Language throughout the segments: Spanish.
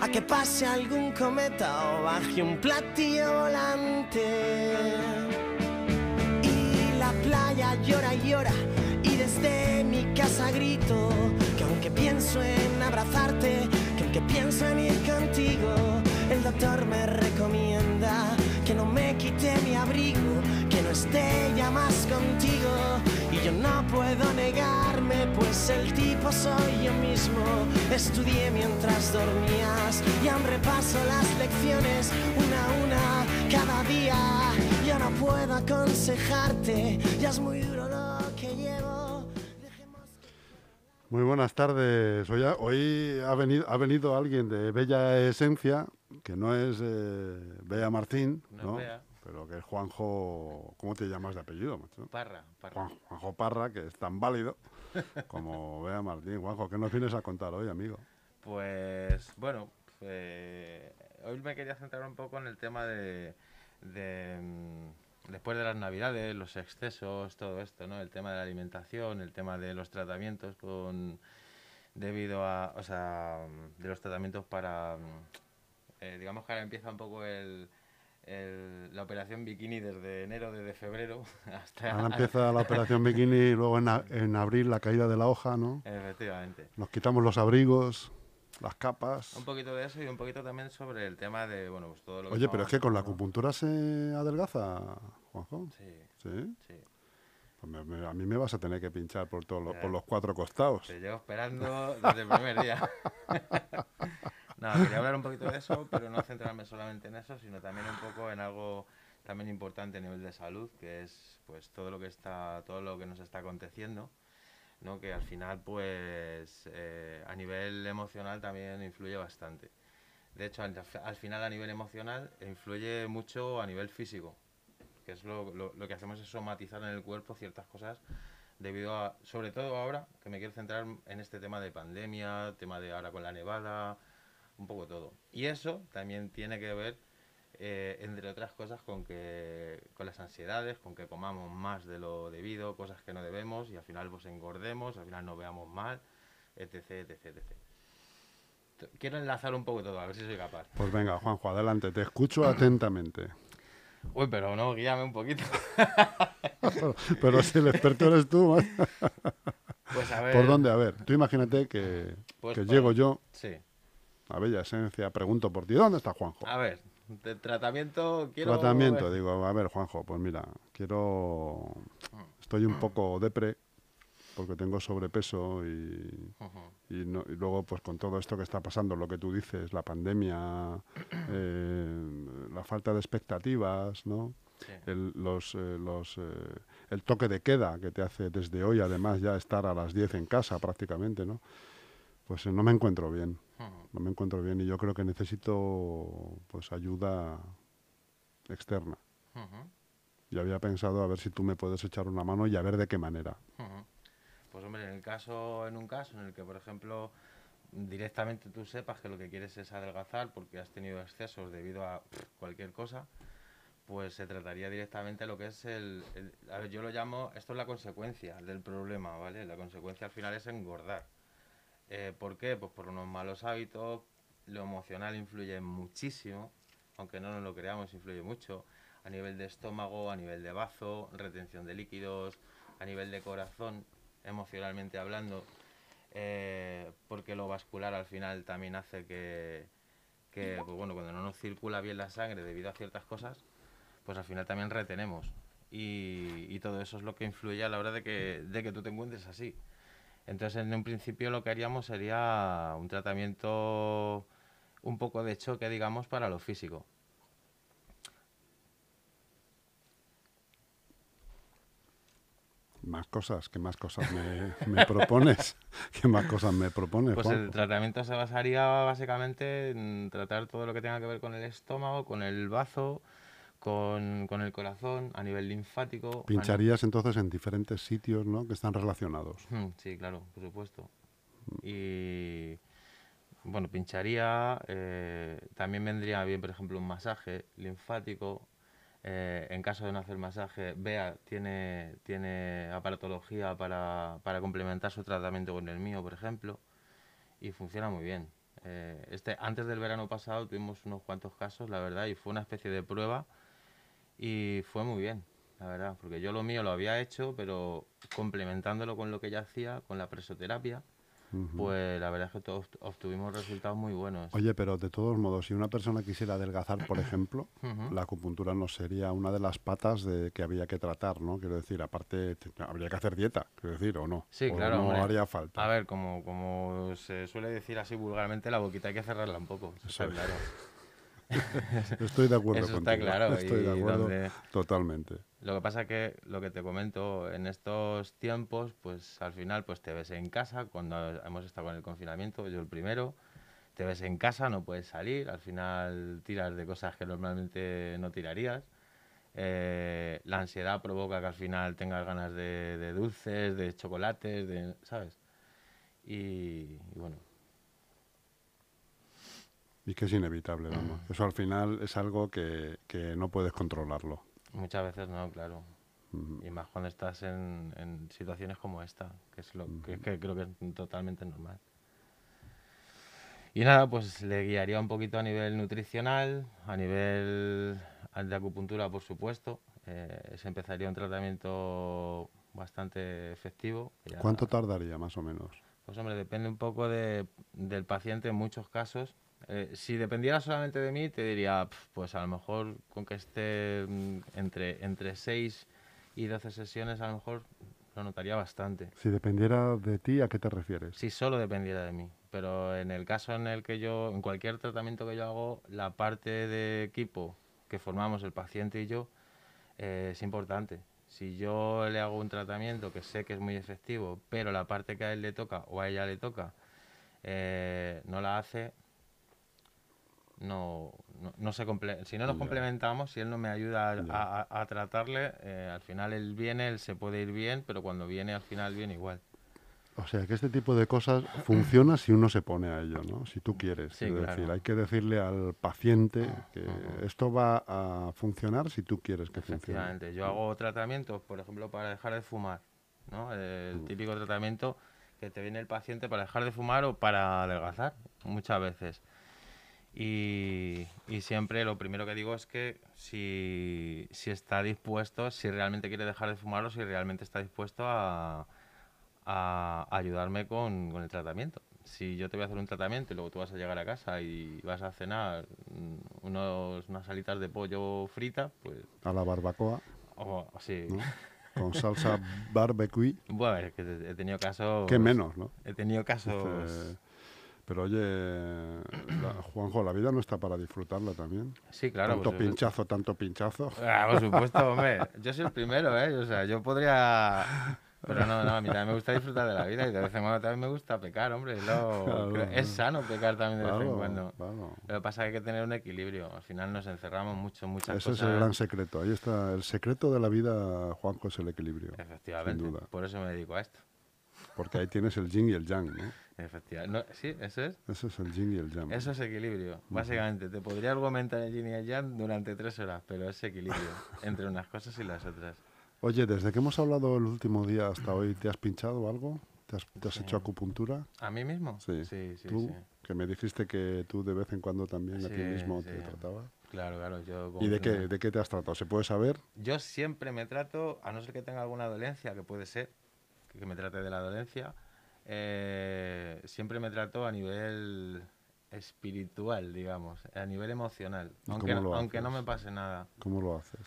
a que pase algún cometa o baje un platillo volante. Y la playa llora y llora y desde mi casa grito que aunque pienso en abrazarte, que aunque pienso en ir contigo, el doctor me recomienda que no me quite mi abrigo, ya más contigo y yo no puedo negarme, pues el tipo soy yo mismo. Estudié mientras dormías y aún repaso las lecciones una a una cada día. Yo no puedo aconsejarte, ya es muy duro lo que llevo. Muy buenas tardes. Hoy ha, hoy ha, venido, ha venido alguien de Bella Esencia, que no es eh, Bea Martín, No es ¿no? Bea. Pero que es Juanjo, ¿cómo te llamas de apellido? macho? Parra, Parra. Juan- Juanjo Parra, que es tan válido como Bea Martín. Juanjo, ¿qué nos vienes a contar hoy, amigo? Pues bueno, eh, hoy me quería centrar un poco en el tema de, de, mm, después de las navidades, los excesos, todo esto, ¿no? El tema de la alimentación, el tema de los tratamientos con debido a, o sea, de los tratamientos para, mm, eh, digamos que ahora empieza un poco el, el- la operación bikini desde enero, desde febrero hasta Ahora empieza la operación bikini y luego en, a- en abril la caída de la hoja, ¿no? Efectivamente. Nos quitamos los abrigos, las capas. Un poquito de eso y un poquito también sobre el tema de, bueno, pues todo lo que Oye, pero es que con la acupuntura se adelgaza, Juanjo. Sí, ¿Sí? sí. Pues me- me- a mí me vas a tener que pinchar por, todos los- por los cuatro costados. Te llevo esperando desde el primer día. no, quería hablar un poquito de eso, pero no centrarme solamente en eso, sino también un poco en algo también importante a nivel de salud, que es pues todo lo que está, todo lo que nos está aconteciendo, ¿no? Que al final, pues, eh, a nivel emocional también influye bastante. De hecho, al, al final a nivel emocional influye mucho a nivel físico, que es lo, lo- lo que hacemos es somatizar en el cuerpo ciertas cosas debido a, sobre todo ahora, que me quiero centrar en este tema de pandemia, tema de ahora con la nevada, un poco todo. Y eso también tiene que ver, eh, entre otras cosas, con que con las ansiedades, con que comamos más de lo debido, cosas que no debemos, y al final pues engordemos, al final nos veamos mal, etc, etc, etc. Quiero enlazar un poco todo, a ver si soy capaz. Pues venga, Juanjo, adelante, te escucho atentamente. Uy, pero no, guíame un poquito. Pero si el experto eres tú. Pues a ver. ¿por dónde? A ver, tú imagínate que, Pues que por- llego yo Sí. A Bella Esencia, pregunto por ti, ¿dónde está Juanjo? A ver, de tratamiento quiero. Tratamiento, digo, a ver, Juanjo, pues mira, quiero... Estoy un poco depre porque tengo sobrepeso y, no- y luego pues con todo esto que está pasando, lo que tú dices, la pandemia, eh, la falta de expectativas, ¿no? Sí. El, los, eh, los, eh, el toque de queda que te hace desde hoy, además ya estar a las 10 en casa prácticamente, ¿no? Pues eh, no me encuentro bien, Ujú. no me encuentro bien y yo creo que necesito pues ayuda externa. Ujú. Y había pensado a ver si tú me puedes echar una mano y a ver de qué manera. Pues hombre, en el caso, en un caso en el que, por ejemplo, directamente tú sepas que lo que quieres es adelgazar porque has tenido excesos debido a pff, cualquier cosa, pues se trataría directamente lo que es el, el- a ver, yo lo llamo, esto es la consecuencia del problema, ¿vale? La consecuencia al final es engordar. Eh, ¿Por qué? Pues por unos malos hábitos, lo emocional influye muchísimo, aunque no nos lo creamos, influye mucho, a nivel de estómago, a nivel de bazo, retención de líquidos, a nivel de corazón, emocionalmente hablando, eh, porque lo vascular al final también hace que, que, pues bueno, cuando no nos circula bien la sangre debido a ciertas cosas, pues al final también retenemos. Y, todo eso es lo que influye a la hora de que, de que tú te encuentres así. Entonces, en un principio lo que haríamos sería un tratamiento un poco de choque, digamos, para lo físico. Más cosas, ¿qué más cosas me, me propones? ¿Qué más cosas me propones? Pues el tratamiento se basaría básicamente en tratar todo lo que tenga que ver con el estómago, con el bazo, con, con el corazón, a nivel linfático. Pincharías entonces en diferentes sitios, ¿no? Que están relacionados. Mm, Sí, claro, por supuesto. Y bueno, pincharía, eh, también vendría bien, por ejemplo, un masaje linfático. eh, en caso de no hacer masaje, Bea tiene, tiene aparatología para, para complementar su tratamiento con el mío, por ejemplo, y funciona muy bien. Eh, este, antes del verano pasado tuvimos unos cuantos casos, la verdad, y fue una especie de prueba y fue muy bien, la verdad, porque yo lo mío lo había hecho, pero complementándolo con lo que ella hacía, con la presoterapia, pues la verdad es que todos obtuvimos resultados muy buenos. Oye, pero de todos modos, si una persona quisiera adelgazar, por ejemplo, la acupuntura no sería una de las patas de que había que tratar, ¿no? Quiero decir, aparte, te- habría que hacer dieta, quiero decir, o no. Sí, O claro, No hombre. haría falta. A ver, como, como se suele decir así vulgarmente, la boquita hay que cerrarla un poco, eso Eso está es. claro. Estoy de acuerdo Eso está contigo. claro, Estoy y de acuerdo donde- totalmente. Lo que pasa que lo que te comento en estos tiempos, pues al final pues te ves en casa cuando hemos estado con el confinamiento, yo el primero, te ves en casa, no puedes salir, al final tiras de cosas que normalmente no tirarías. Eh, la ansiedad provoca que al final tengas ganas de, de dulces, de chocolates, de, ¿sabes? Y, y bueno, Y que es inevitable, vamos. Eso al final es algo que, que no puedes controlarlo. muchas veces no, claro. Ujú. Y más cuando estás en, en situaciones como esta, que es lo que, que creo que es totalmente normal. Y nada, pues le guiaría un poquito a nivel nutricional, a nivel de acupuntura, por supuesto. Eh, se empezaría un tratamiento bastante efectivo. ya- ¿Cuánto tardaría, más o menos? Pues hombre, depende un poco de- del paciente en muchos casos. Eh, si dependiera solamente de mí, te diría, "Pf, pues a lo mejor con que esté mm, entre, entre 6 y 12 sesiones, a lo mejor lo notaría bastante. Si dependiera de ti, ¿a qué te refieres? Si solo dependiera de mí. Pero en el caso en el que yo, en cualquier tratamiento que yo hago, la parte de equipo que formamos el paciente y yo eh, es importante. Si yo le hago un tratamiento que sé que es muy efectivo, pero la parte que a él le toca o a ella le toca eh, no la hace, no, no, no se comple- si no nos complementamos, si él no me ayuda a, Ya. a- a tratarle, eh, al final él viene, él se puede ir bien, pero cuando viene al final viene igual. O sea, que este tipo de cosas funciona si uno se pone a ello, ¿no? Si tú quieres. Sí, es claro. decir, hay que decirle al paciente que esto va a funcionar si tú quieres que funcione. Efectivamente, yo hago tratamientos, por ejemplo, para dejar de fumar, ¿no? El Mm. típico tratamiento que te viene el paciente para dejar de fumar o para adelgazar, muchas veces. Y, y siempre lo primero que digo es que si, si está dispuesto, si realmente quiere dejar de fumar o si realmente está dispuesto a, a ayudarme con, con el tratamiento. Si yo te voy a hacer un tratamiento y luego tú vas a llegar a casa y vas a cenar unos, unas alitas de pollo frita, pues A la barbacoa, o- sí. ¿no? Con salsa barbecue, Bueno, es que he tenido casos. que menos, ¿no? He tenido casos. Este, pero oye, la- Juanjo, la vida no está para disfrutarla también. Sí, claro. tanto por supuesto. pinchazo, tanto pinchazo. Ah, por supuesto, hombre. Yo soy el primero, ¿eh? O sea, yo podría. Pero no, no, a mí también me gusta disfrutar de la vida y de vez en cuando también me gusta pecar, hombre. es lo- Claro. Es sano pecar también de vez en cuando. claro. Lo que pasa es que hay que tener un equilibrio. Al final nos encerramos mucho, muchas Ese es cosas. el gran secreto. Ahí está. El secreto de la vida, Juanjo, es el equilibrio. Efectivamente. Sin duda. Por eso me dedico a esto. Porque ahí tienes el yin y el yang, ¿no? Efectivamente. No, sí, eso es. Ese es el yin y el yang. Eso es equilibrio, básicamente. Te podría argumentar el yin y el yang durante tres horas, pero es equilibrio entre unas cosas y las otras. Oye, desde que hemos hablado el último día hasta hoy, ¿te has pinchado algo? ¿Te has, te has hecho acupuntura? ¿A mí mismo? Sí. sí, sí. tú, sí. que me dijiste que tú de vez en cuando también a ti Sí, mismo te sí. tratabas. Claro, claro. Yo ¿Y de qué, de qué te has tratado? ¿Se puede saber? Yo siempre me trato, a no ser que tenga alguna dolencia, que puede ser, que me trate de la dolencia, eh, siempre me trato a nivel espiritual, digamos, a nivel emocional. ¿Y Aunque, no- aunque no me pase nada. ¿Cómo lo haces?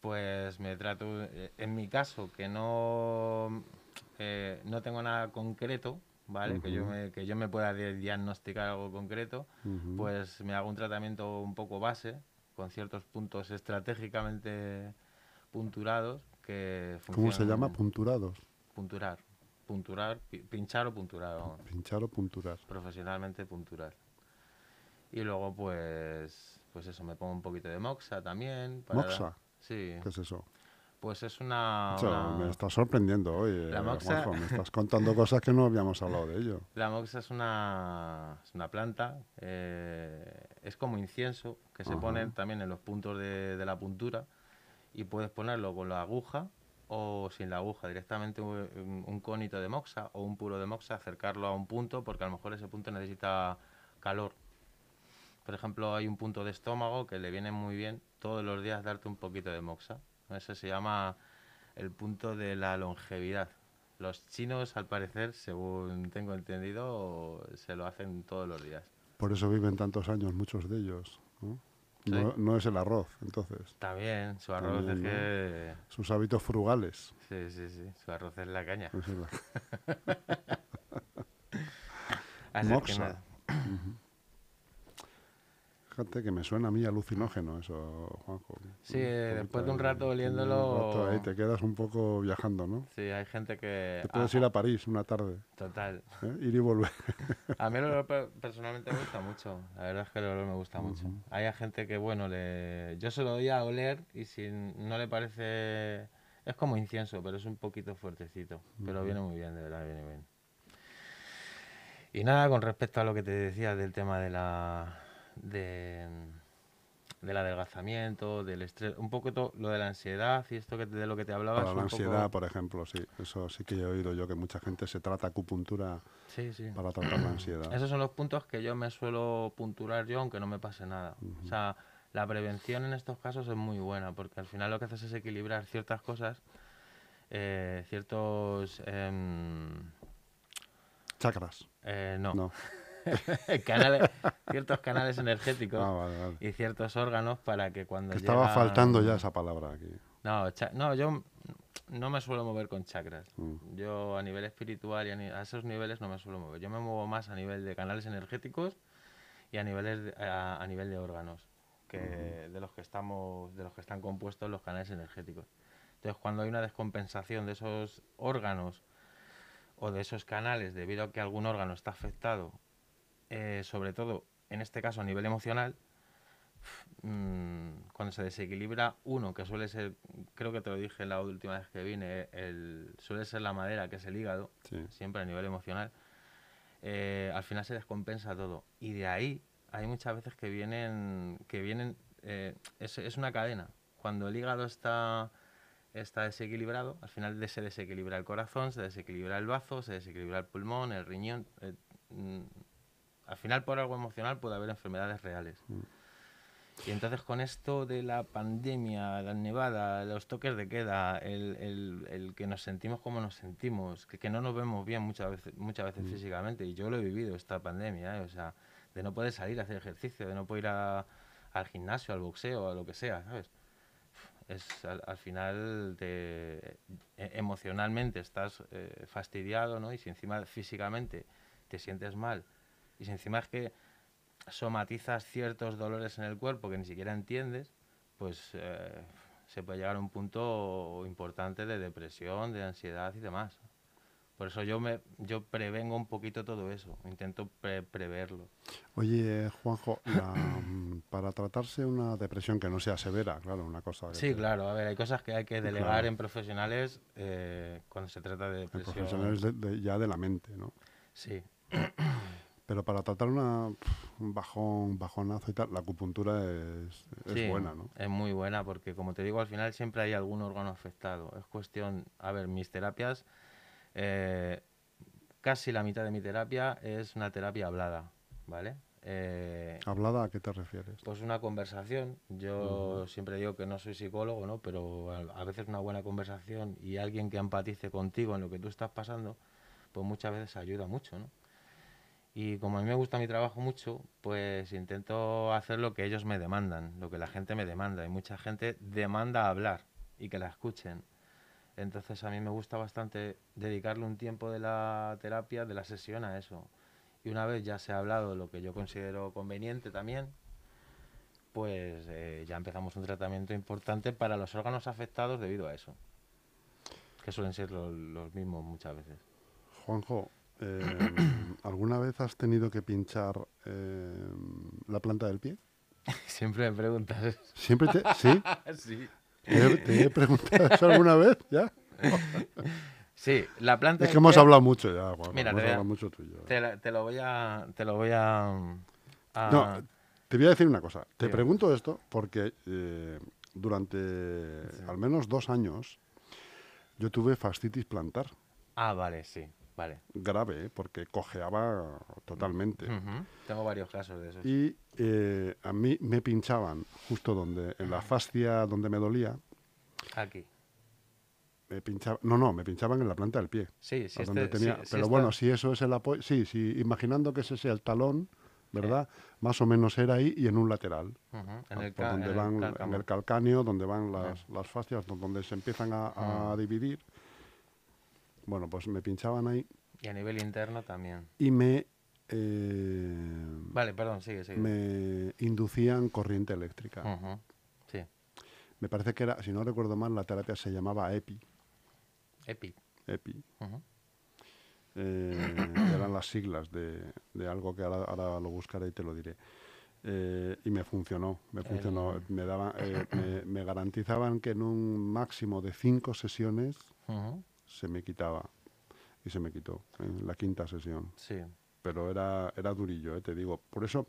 Pues me trato, eh, en mi caso, que no, eh, no tengo nada concreto, ¿vale? que, yo me, que yo me pueda di- diagnosticar algo concreto, pues me hago un tratamiento un poco base, con ciertos puntos estratégicamente punturados, que ¿Cómo se funcionan- llama? Punturados. Punturar. Punturar, pi- pinchar o punturar, vamos. Pinchar o punturar. profesionalmente punturar. Y luego, pues, pues eso, me pongo un poquito de moxa también. para- ¿Moxa? Sí, ¿Qué es eso? pues es una... Me estás sorprendiendo hoy, eh, La moxa- Juanjo, Me estás contando cosas que no habíamos hablado de ello. La moxa es una, es una planta, eh, es como incienso, que se pone también en los puntos de, de la puntura y puedes ponerlo con la aguja o sin la aguja, directamente un, un conito de moxa o un puro de moxa, acercarlo a un punto porque a lo mejor ese punto necesita calor. Por ejemplo, hay un punto de estómago que le viene muy bien todos los días darte un poquito de moxa. Ese se llama el punto de la longevidad. Los chinos, al parecer, según tengo entendido, se lo hacen todos los días. Por eso viven tantos años muchos de ellos. No, no es el arroz, entonces. También, su arroz También, es que... Sus hábitos frugales. Sí, sí, sí, su arroz es la caña. Es la- Así que Moxa. nada. Fíjate que me suena a mí alucinógeno eso, Juanjo. Sí, eh, después de un rato un oliéndolo- rato ahí te quedas un poco viajando, ¿no? Sí, hay gente que... Te puedes ah, ir a París una tarde, Total. ¿eh? ir y volver. A mí el olor per- personalmente me gusta mucho. La verdad es que el olor me gusta mucho. Hay gente que, bueno, le... yo se lo doy a oler y si no le parece... Es como incienso, pero es un poquito fuertecito. Pero viene muy bien, de verdad, viene bien. Y nada, con respecto a lo que te decía del tema de la... De, del adelgazamiento, del estrés, un poco to- lo de la ansiedad y esto que te- de lo que te hablaba. Para la poco- ansiedad, por ejemplo, sí. Eso sí que he oído yo, que mucha gente se trata acupuntura Sí, sí. para tratar la ansiedad. Esos son los puntos que yo me suelo punturar yo, aunque no me pase nada. O sea, la prevención en estos casos es muy buena, porque al final lo que haces es equilibrar ciertas cosas, eh, ciertos... em, Chakras. eh, no, No. canales, ciertos canales energéticos Ah, vale, vale. y ciertos órganos para que cuando Que estaba faltando ya esa palabra aquí. No, no, yo no me suelo mover con chakras. Mm. Yo a nivel espiritual y a, ni- a esos niveles no me suelo mover. Yo me muevo más a nivel de canales energéticos y a niveles de- a, a nivel de órganos, que de los que estamos, de los que están compuestos los canales energéticos. Entonces, cuando hay una descompensación de esos órganos o de esos canales debido a que algún órgano está afectado, eh, sobre todo en este caso a nivel emocional, mm, cuando se desequilibra uno, que suele ser, creo que te lo dije la última vez que vine, el, suele ser la madera, que es el hígado, Sí. siempre a nivel emocional, eh, al final se descompensa todo. Y de ahí hay muchas veces que vienen, que vienen, eh, es, es una cadena. Cuando el hígado está, está desequilibrado, al final de- se desequilibra el corazón, se desequilibra el bazo, se desequilibra el pulmón, el riñón. eh, mm, al final por algo emocional puede haber enfermedades reales. Y entonces con esto de la pandemia, la nevada, los toques de queda, el, el- el que nos sentimos como nos sentimos, que, que no nos vemos bien muchas veces, muchas veces físicamente, y yo lo he vivido esta pandemia, ¿eh? o sea, de no poder salir a hacer ejercicio, de no poder ir a- al gimnasio, al boxeo, a lo que sea, ¿sabes? Es, al, al final te, e- emocionalmente estás eh, fastidiado, ¿no? Y si encima físicamente te sientes mal, y si encima es que somatizas ciertos dolores en el cuerpo que ni siquiera entiendes, pues eh, se puede llegar a un punto importante de depresión, de ansiedad y demás. Por eso yo me yo prevengo un poquito todo eso, intento pre- preverlo. Oye, Juanjo, la, mm, para tratarse una depresión que no sea severa, claro, una cosa que Sí, te- claro, a ver, hay cosas que hay que delegar Claro. en profesionales eh, cuando se trata de en depresión. profesionales de- de- ya de la mente, ¿no? Sí, Pero para tratar una, un bajón, bajonazo y tal, la acupuntura es, es Sí, buena, ¿no? Es muy buena porque, como te digo, al final siempre hay algún órgano afectado. Es cuestión, a ver, mis terapias, eh, casi la mitad de mi terapia es una terapia hablada, ¿vale? Eh, ¿Hablada a qué te refieres? pues una conversación. Yo siempre digo que no soy psicólogo, ¿no? Pero a, a veces una buena conversación y alguien que empatice contigo en lo que tú estás pasando, pues muchas veces ayuda mucho, ¿no? Y como a mí me gusta mi trabajo mucho, pues intento hacer lo que ellos me demandan, lo que la gente me demanda. Y mucha gente demanda hablar y que la escuchen. Entonces a mí me gusta bastante dedicarle un tiempo de la terapia, de la sesión a eso. Y una vez ya se ha hablado lo que yo considero conveniente también, pues eh, ya empezamos un tratamiento importante para los órganos afectados debido a eso. que suelen ser los, los mismos muchas veces. Juanjo, eh, ¿alguna vez has tenido que pinchar eh, la planta del pie? Siempre me preguntas. ¿Siempre te...? ¿Sí? sí. ¿Te, te he preguntado eso alguna vez? ¿Ya? Sí, la planta Es que del hemos pie- hablado mucho ya, Juanjo. Mira, hemos te a- hablado mucho tú y yo. Te, lo voy a. Te lo voy a. a- No, te voy a decir una cosa. Te pregunto esto porque eh, durante al menos dos años yo tuve fascitis plantar. Ah, vale, sí. Vale. Grave, ¿eh? porque cojeaba totalmente. Tengo varios casos de esos. Y eh, a mí me pinchaban justo donde, en la fascia donde me dolía, Aquí. me pinchaba, no, no, me pinchaban en la planta del pie. Sí, sí. donde este- tenía, sí, sí pero está- bueno, si eso es el apoyo, sí, sí, imaginando que ese sea el talón, ¿verdad? Más o menos era ahí y en un lateral. ujú, En Ah, el, por donde en el van cálcamo. en el calcáneo, donde van las, las fascias, do- donde se empiezan a, a dividir. Bueno, pues me pinchaban ahí Y a nivel interno también. y me, eh, Vale, perdón, sigue, sigue. me inducían corriente eléctrica. Sí. Me parece que era, si no recuerdo mal, la terapia se llamaba EPI. Epi. EPI. Eh, eran las siglas de, de algo que ahora, ahora lo buscaré y te lo diré. Eh, y me funcionó, me funcionó. El- Me, daban, me, me garantizaban que en un máximo de cinco sesiones se me quitaba. Y se me quitó en la quinta sesión. Sí. Pero era, era durillo, eh, te digo. Por eso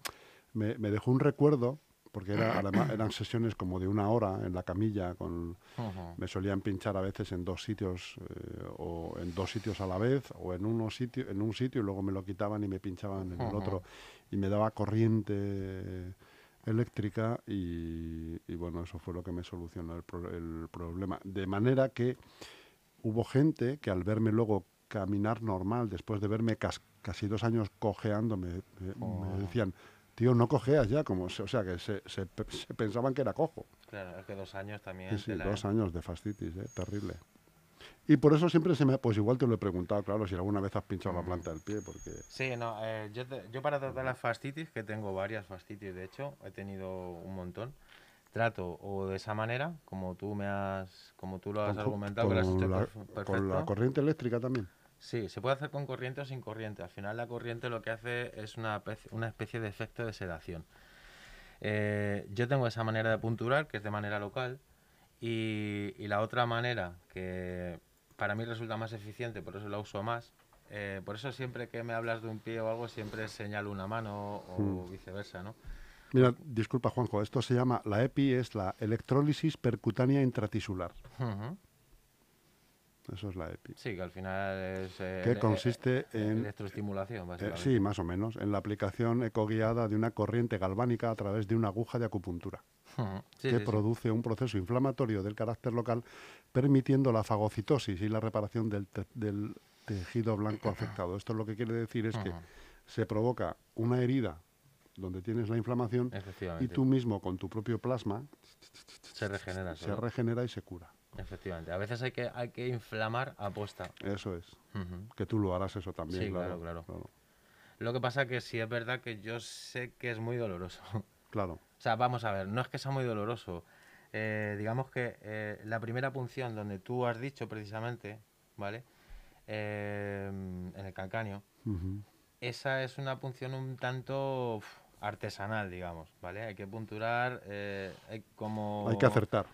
me, me dejó un recuerdo, porque era, además, eran sesiones como de una hora en la camilla con, me solían pinchar a veces en dos sitios eh, o en dos sitios a la vez o en uno sitio en un sitio y luego me lo quitaban y me pinchaban en el otro y me daba corriente eléctrica y, y bueno eso fue lo que me solucionó el, pro- el problema de manera que hubo gente que al verme luego caminar normal después de verme cas- casi dos años cojeando me, Oh. me decían tío no cojeas ya como se- o sea que se- se pe- se pensaban que era cojo Claro, es que dos años también. Sí, sí, tela, dos años de fascitis, ¿eh? terrible. Y por eso siempre se me... Pues igual te lo he preguntado, claro, si alguna vez has pinchado la Mm. planta del pie, porque... Sí, no, eh, yo, te- yo para tratar las fastitis, que tengo varias fastitis, de hecho, he tenido un montón, trato o de esa manera, como tú me has, como tú lo has con- argumentado, que lo has hecho la, perf- con perfecto. la corriente eléctrica también. Sí, se puede hacer con corriente o sin corriente. Al final la corriente lo que hace es una, una especie de efecto de sedación. Eh, yo tengo esa manera de punturar, que es de manera local, y, y la otra manera, que para mí resulta más eficiente, por eso la uso más, eh, por eso siempre que me hablas de un pie o algo, siempre señalo una mano o Hmm. viceversa, ¿no? Mira, disculpa Juanjo, esto se llama, la EPI es la electrólisis percutánea intratisular. Ujú. Eso es la EPI. Sí, que al final es... eh, Que ele- consiste eh, en... Electroestimulación, eh, básicamente. sí, más o menos, en la aplicación ecoguiada de una corriente galvánica a través de una aguja de acupuntura. Sí, que sí, sí. produce un proceso inflamatorio del carácter local, permitiendo la fagocitosis y la reparación del, te- del tejido blanco afectado. Esto lo que quiere decir es que se provoca una herida donde tienes la inflamación y tú mismo con tu propio plasma Se regenera se regenera y se cura. Efectivamente. A veces hay que, hay que inflamar aposta. Eso es. Que tú lo harás eso también, Sí, claro. claro, Lo que pasa que sí es verdad que yo sé que es muy doloroso. Claro. o sea, vamos a ver, no es que sea muy doloroso. Eh, digamos que eh, la primera punción donde tú has dicho precisamente, ¿vale? Eh, en el calcáneo, esa es una punción un tanto uf, artesanal, digamos, ¿vale? Hay que punturar eh, hay como... Hay que acertar.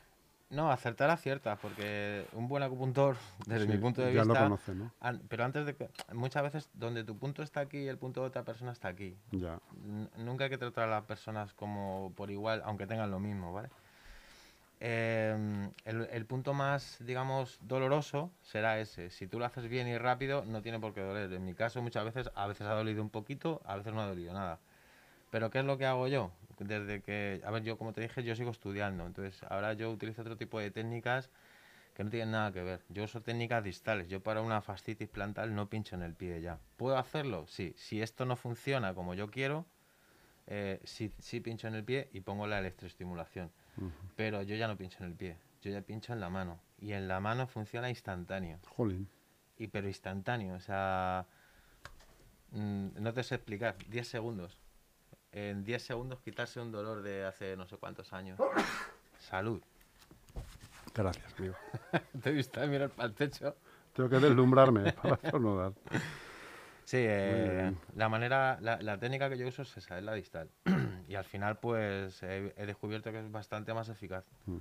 No, acertar aciertas, porque un buen acupuntor, desde Sí, mi punto de ya vista... lo conoce, ¿no? an- pero antes de que... Muchas veces donde tu punto está aquí y el punto de otra persona está aquí. Ya. N- Nunca hay que tratar a las personas como por igual, aunque tengan lo mismo, ¿vale? Em, el, el punto más, digamos, doloroso será ese. Si tú lo haces bien y rápido, no tiene por qué doler. En mi caso, muchas veces, a veces ha dolido un poquito, a veces no ha dolido nada. Pero ¿qué es lo que hago yo? Desde que, a ver, yo como te dije, yo sigo estudiando. Entonces, ahora yo utilizo otro tipo de técnicas que no tienen nada que ver. Yo uso técnicas distales. Yo para una fascitis plantar no pincho en el pie ya. ¿Puedo hacerlo? Sí. Si esto no funciona como yo quiero, eh, sí, sí pincho en el pie y pongo la electroestimulación. Pero yo ya no pincho en el pie. Yo ya pincho en la mano. Y en la mano funciona instantáneo. Jolín. Y pero instantáneo. O sea, mm, no te sé explicar. 10 segundos. En 10 segundos quitarse un dolor de hace no sé cuántos años. Salud. Gracias, amigo. Te he visto mirar para el techo. Tengo que deslumbrarme para estornudar. Sí, eh, la manera, la, la técnica que yo uso es esa, es la distal. y al final, pues he, he descubierto que es bastante más eficaz. Mm.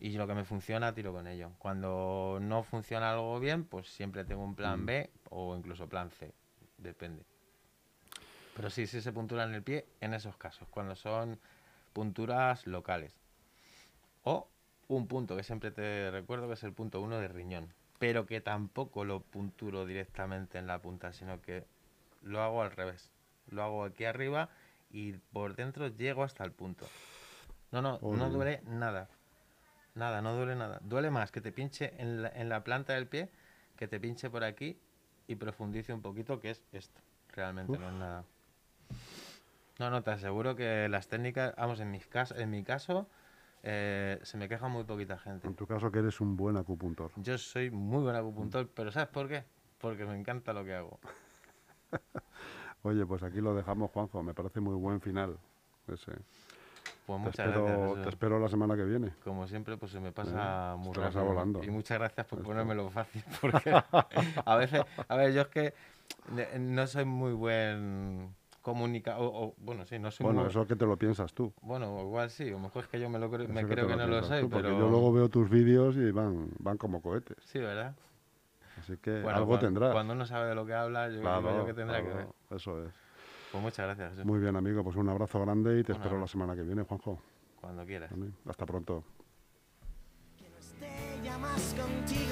Y lo que me funciona, tiro con ello. Cuando no funciona algo bien, pues siempre tengo un plan Mm. B o incluso plan C, depende. Pero sí, sí se puntura en el pie en esos casos, cuando son punturas locales. O un punto que siempre te recuerdo que es el punto 1 de riñón, pero que tampoco lo punturo directamente en la punta, sino que lo hago al revés. Lo hago aquí arriba y por dentro llego hasta el punto. No, no, no duele nada. Nada, no duele nada. Duele más que te pinche en la, en la planta del pie, que te pinche por aquí y profundice un poquito, que es esto. Realmente Uf. no es nada. No, no, te aseguro que las técnicas, vamos, en, mis cas en mi caso, eh, se me queja muy poquita gente. En tu caso que eres un buen acupuntor. Yo soy muy buen acupuntor, pero ¿sabes por qué? Porque me encanta lo que hago. Oye, pues aquí lo dejamos, Juanjo. Me parece muy buen final. Ese. Pues Te muchas espero, gracias. te espero la semana que viene. Como siempre, pues se me pasa Eh, muy te pasa rápido. volando. Y muchas gracias por Esto. ponérmelo fácil, porque a veces, a ver, yo es que no soy muy buen comunicador, o, o, bueno, sí, no soy Bueno, muy eso que te lo piensas tú. Bueno, igual sí, o mejor es que yo me, lo creo, me creo que no lo tú, pero... Porque yo luego veo tus vídeos y van, van como cohetes. Sí, ¿verdad? Así que Bueno, algo cuan- tendrás. Cuando uno sabe de lo que habla, yo Claro, yo que tendrá que ver. Eso es. Pues muchas gracias, Jesús. Muy bien, amigo. Pues un abrazo grande y te espero la semana que viene, Juanjo. Cuando quieras. Hasta pronto. Que no esté ya más contigo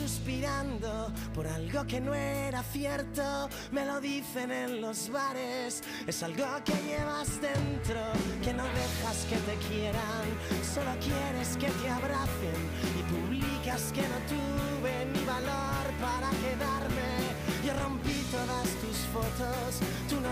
Suspirando por algo que no era cierto, me lo dicen en los bares. Es algo que llevas dentro, que no dejas que te quieran, solo quieres que te abracen y publicas que no tuve ni valor para quedarme. Yo rompí todas tus fotos, tú no